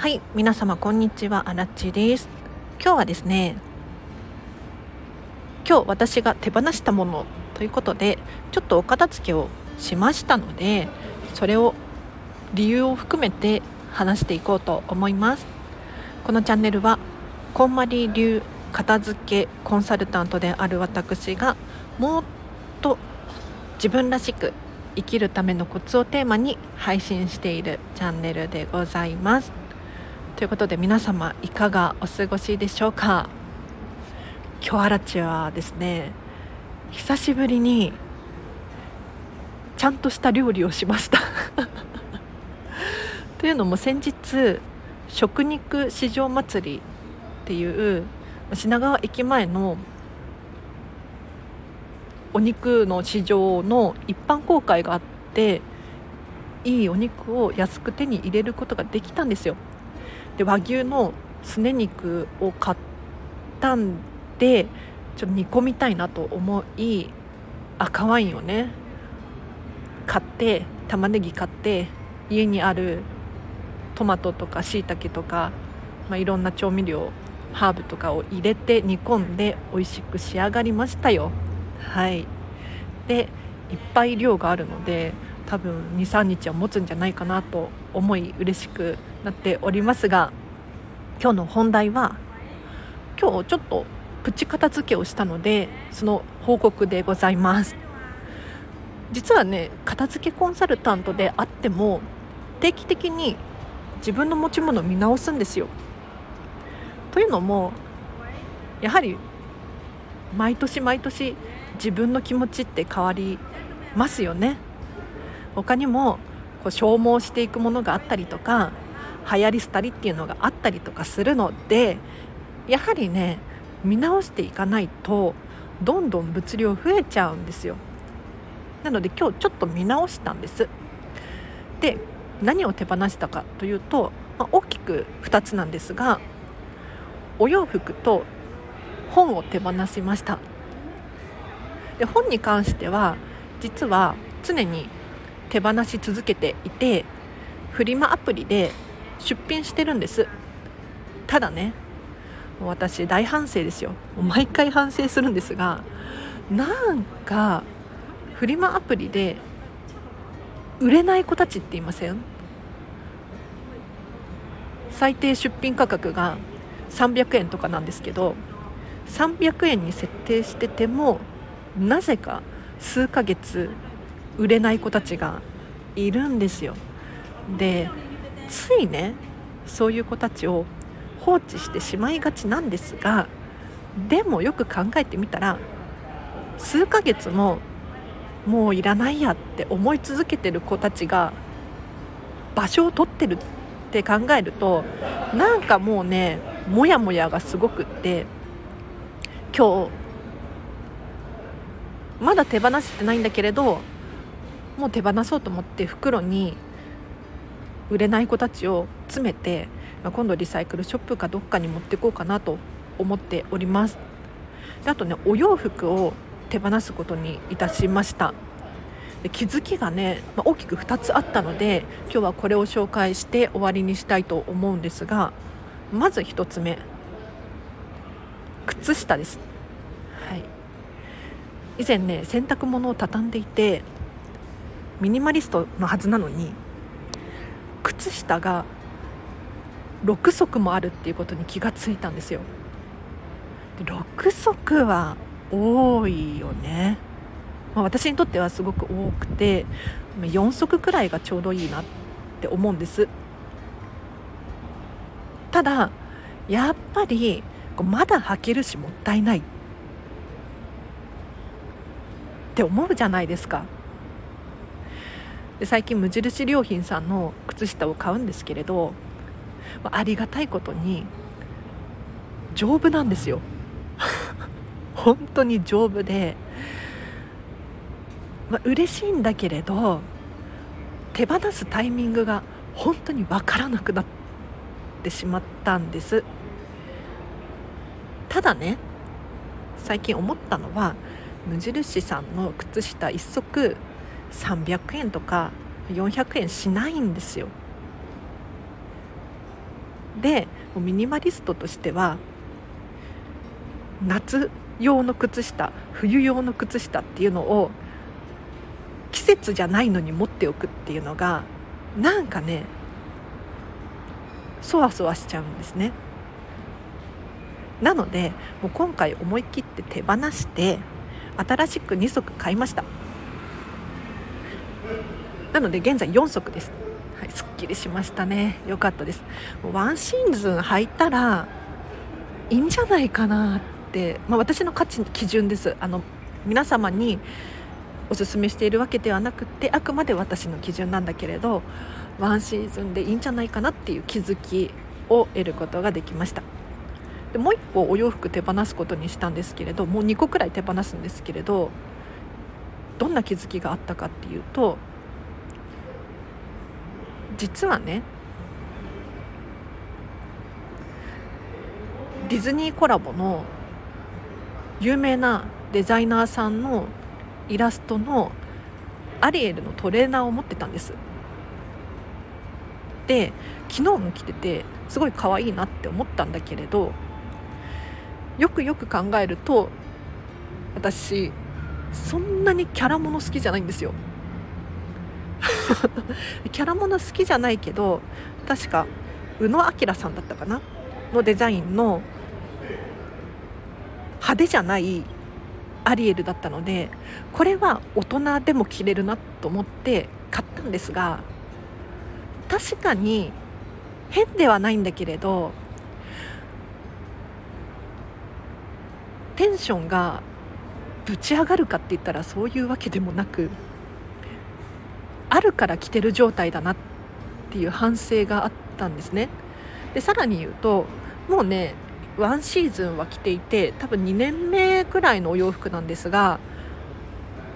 はい皆様こんにちは。あらちです。今日はですね今日私が手放したものということでちょっとお片付けをしましたのでそれを理由を含めて話していこうと思います。このチャンネルはこんまり流片付けコンサルタントである私がもっと自分らしく生きるためのコツをテーマに配信しているチャンネルでございます。ということで皆様いかがお過ごしでしょうか？今日あらちはですね。久しぶりにちゃんとした料理をしました。というのも先日食肉市場祭りっていう品川駅前のお肉の市場の一般公開があっていいお肉を安く手に入れることができたんですよ。で和牛のすね肉を買ったんでちょっと煮込みたいなと思い赤ワインをね。買って玉ねぎ買って家にあるトマトとかしいたけとか、まあ、いろんな調味料ハーブとかを入れて煮込んで美味しく仕上がりましたよ。はい。でいっぱい量があるので多分23日は持つんじゃないかなと思い嬉しくなっておりますが今日の本題は今日ちょっとプチ片付けをしたのでその報告でございます。実はね片付けコンサルタントであっても定期的に自分の持ち物を見直すんですよ。というのもやはり毎年毎年自分の気持ちって変わりますよね。他にもこう消耗していくものがあったりとか流行り廃りっていうのがあったりとかするのでやはりね見直していかないとどんどん物量増えちゃうんですよ。なので今日ちょっと見直したんです。で何を手放したかというと、まあ、大きく2つなんですがお洋服と本を手放しました。で本に関しては実は常に手放し続けていてフリマアプリで出品してるんです。ただね私大反省ですよ。毎回反省するんですがなんかフリマアプリで売れない子たちっていません？最低出品価格が300円とかなんですけど300円に設定しててもなぜか数ヶ月売れない子たちがいるんですよ。でついねそういう子たちを放置してしまいがちなんですがでもよく考えてみたら数ヶ月ももういらないやって思い続けてる子たちが場所を取ってるって考えるとなんかもうねモヤモヤがすごくって今日まだ手放せてないんだけれどもう手放そうと思って袋に売れない子たちを詰めて、まあ、今度リサイクルショップかどっかに持っていこうかなと思っております。であとねお洋服を手放すことにいたしました。で気づきがね、まあ、大きく2つあったので今日はこれを紹介して終わりにしたいと思うんですがまず1つ目靴下です、はい、以前ね洗濯物を畳んでいてミニマリストのはずなのに靴下が6足もあるっていうことに気がついたんですよ。で6足は多いよね、まあ、私にとってはすごく多くて4足くらいがちょうどいいなって思うんです。ただやっぱりまだ履けるしもったいないって思うじゃないですか。で最近無印良品さんの靴下を買うんですけれどありがたいことに丈夫なんですよ。本当に丈夫で、まあ、嬉しいんだけれど手放すタイミングが本当に分からなくなってしまったんです。ただね最近思ったのは無印さんの靴下1足300円とか400円しないんですよ。でミニマリストとしては夏用の靴下冬用の靴下っていうのを季節じゃないのに持っておくっていうのがなんかねそわそわしちゃうんですね。なのでもう今回思い切って手放して新しく2足買いました。なので現在4足です。はいすっきりしましたね。良かったです。ワンシーズン履いたらいいんじゃないかなって、まあ、私の価値基準です。あの皆様におすすめしているわけではなくてあくまで私の基準なんだけれどワンシーズンでいいんじゃないかなっていう気づきを得ることができました。でもう1個お洋服手放すことにしたんですけれどもう2個くらい手放すんですけれどどんな気づきがあったかっていうと実はねディズニーコラボの有名なデザイナーさんのイラストのアリエルのトレーナーを持ってたんです。で昨日も着ててすごい可愛いなって思ったんだけれどよくよく考えると私そんなにキャラもの好きじゃないんですよ。キャラもの好きじゃないけど確か宇野明さんだったかな？のデザインの派手じゃないアリエルだったのでこれは大人でも着れるなと思って買ったんですが確かに変ではないんだけれどテンションがぶち上がるかって言ったらそういうわけでもなくあるから着てる状態だなっていう反省があったんですね。でさらに言うともうねワンシーズンは着ていて多分2年目くらいのお洋服なんですが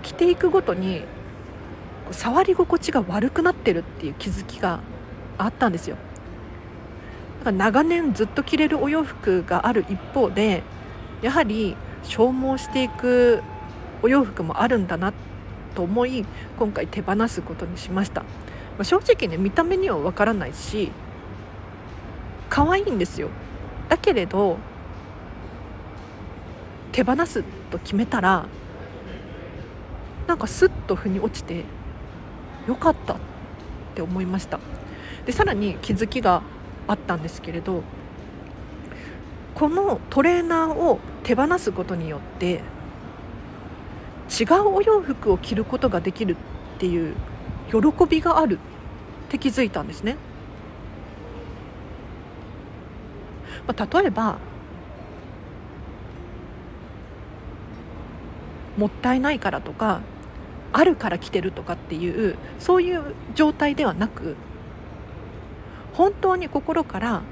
着ていくごとに触り心地が悪くなってるっていう気づきがあったんですよ。だから長年ずっと着れるお洋服がある一方でやはり消耗していくお洋服もあるんだなと思い今回手放すことにしました、まあ、正直ね見た目にはわからないし可愛いんですよ。だけれど手放すと決めたらなんかスッと腑に落ちてよかったって思いました。でさらに気づきがあったんですけれどこのトレーナーを手放すことによって違うお洋服を着ることができるっていう喜びがあるって気づいたんですね。まあ、例えばもったいないからとかあるから着てるとかっていうそういう状態ではなく本当に心から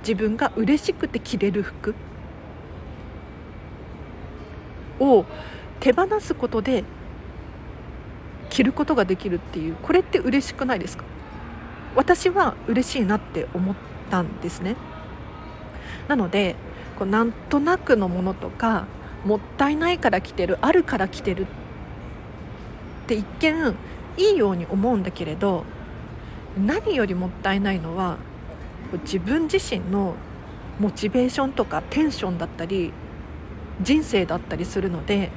自分が嬉しくて着れる服を手放すことで着ることができるっていうこれって嬉しくないですか？私は嬉しいなって思ったんですね。なのでこうなんとなくのものとかもったいないから着てるあるから着てるって一見いいように思うんだけれど何よりもったいないのは自分自身のモチベーションとかテンションだったり人生だったりするので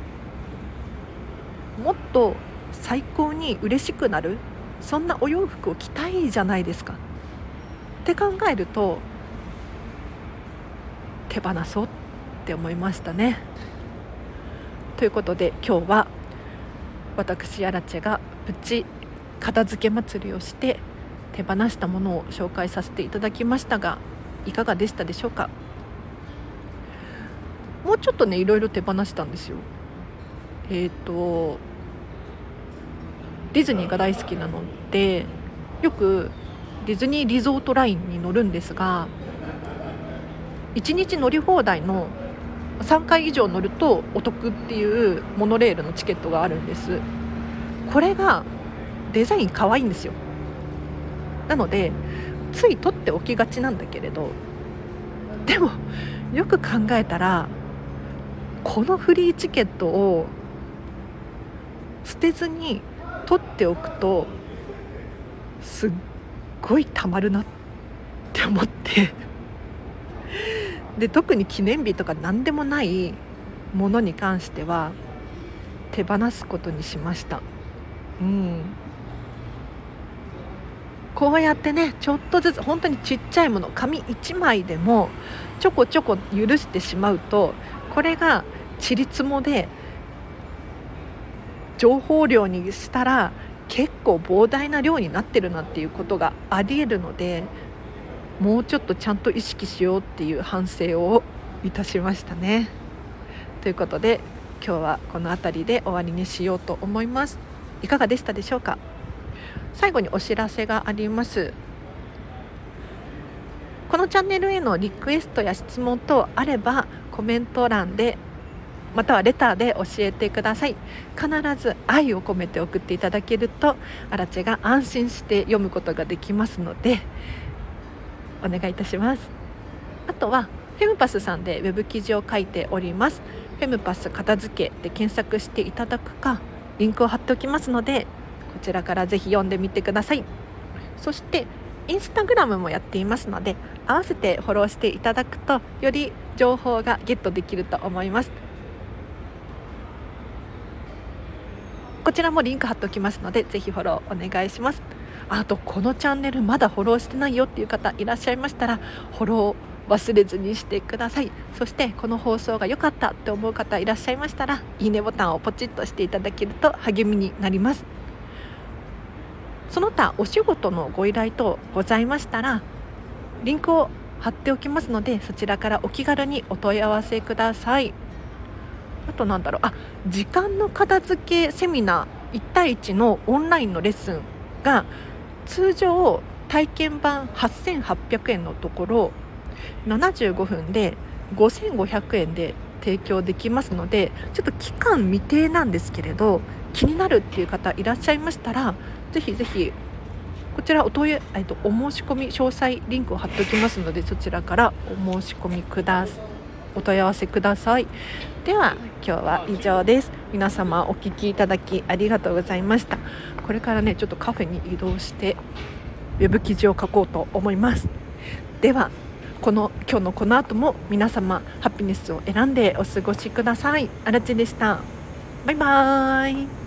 もっと最高に嬉しくなるそんなお洋服を着たいじゃないですか。って考えると手放そうって思いましたね。ということで今日は私アラチェがプチ片付け祭りをして手放したものを紹介させていただきましたがいかがでしたでしょうか？もうちょっとねいろいろ手放したんですよ。えっ、ー、とディズニーが大好きなのでよくディズニーリゾートラインに乗るんですが1日乗り放題の3回以上乗るとお得っていうモノレールのチケットがあるんです。これがデザイン可愛いんですよ。なのでつい取っておきがちなんだけれどでもよく考えたらこのフリーチケットを捨てずに取っておくとすっごいたまるなって思って。で特に記念日とか何でもないものに関しては手放すことにしました。うん。こうやってねちょっとずつ本当にちっちゃいもの紙1枚でもちょこちょこ許してしまうとこれがちりつもで情報量にしたら結構膨大な量になってるなっていうことがありえるのでもうちょっとちゃんと意識しようっていう反省をいたしましたね。ということで今日はこの辺りで終わりにしようと思います。いかがでしたでしょうか？最後にお知らせがありますこのチャンネルへのリクエストや質問等あればコメント欄でまたはレターで教えてください。必ず愛を込めて送っていただけるとアラチェが安心して読むことができますのでお願いいたします。あとはフェムパスさんでウェブ記事を書いております。フェムパス片付けで検索していただくかリンクを貼っておきますのでこちらからぜひ読んでみてください。そしてインスタグラムもやっていますので合わせてフォローしていただくとより情報がゲットできると思います。こちらもリンク貼っておきますのでぜひフォローお願いします。あとこのチャンネルまだフォローしてないよっていう方いらっしゃいましたらフォロー忘れずにしてください。そしてこの放送が良かったって思う方いらっしゃいましたらいいねボタンをポチッとしていただけると励みになります。その他お仕事のご依頼等ございましたらリンクを貼っておきますのでそちらからお気軽にお問い合わせください。あとなんだろう。あ時間の片付けセミナー1対1のオンラインのレッスンが通常体験版8800円のところ75分で5500円で提供できますのでちょっと期間未定なんですけれど気になるっていう方いらっしゃいましたらぜひぜひこちらお問い、えっと、お申し込み詳細リンクを貼っておきますのでそちらからお申し込みください。お問い合わせください。では今日は以上です。皆様お聞きいただきありがとうございました。これからねちょっとカフェに移動してウェブ記事を書こうと思います。ではこの今日のこの後も皆様ハピネスを選んでお過ごしください。あらちでした。バイバーイ。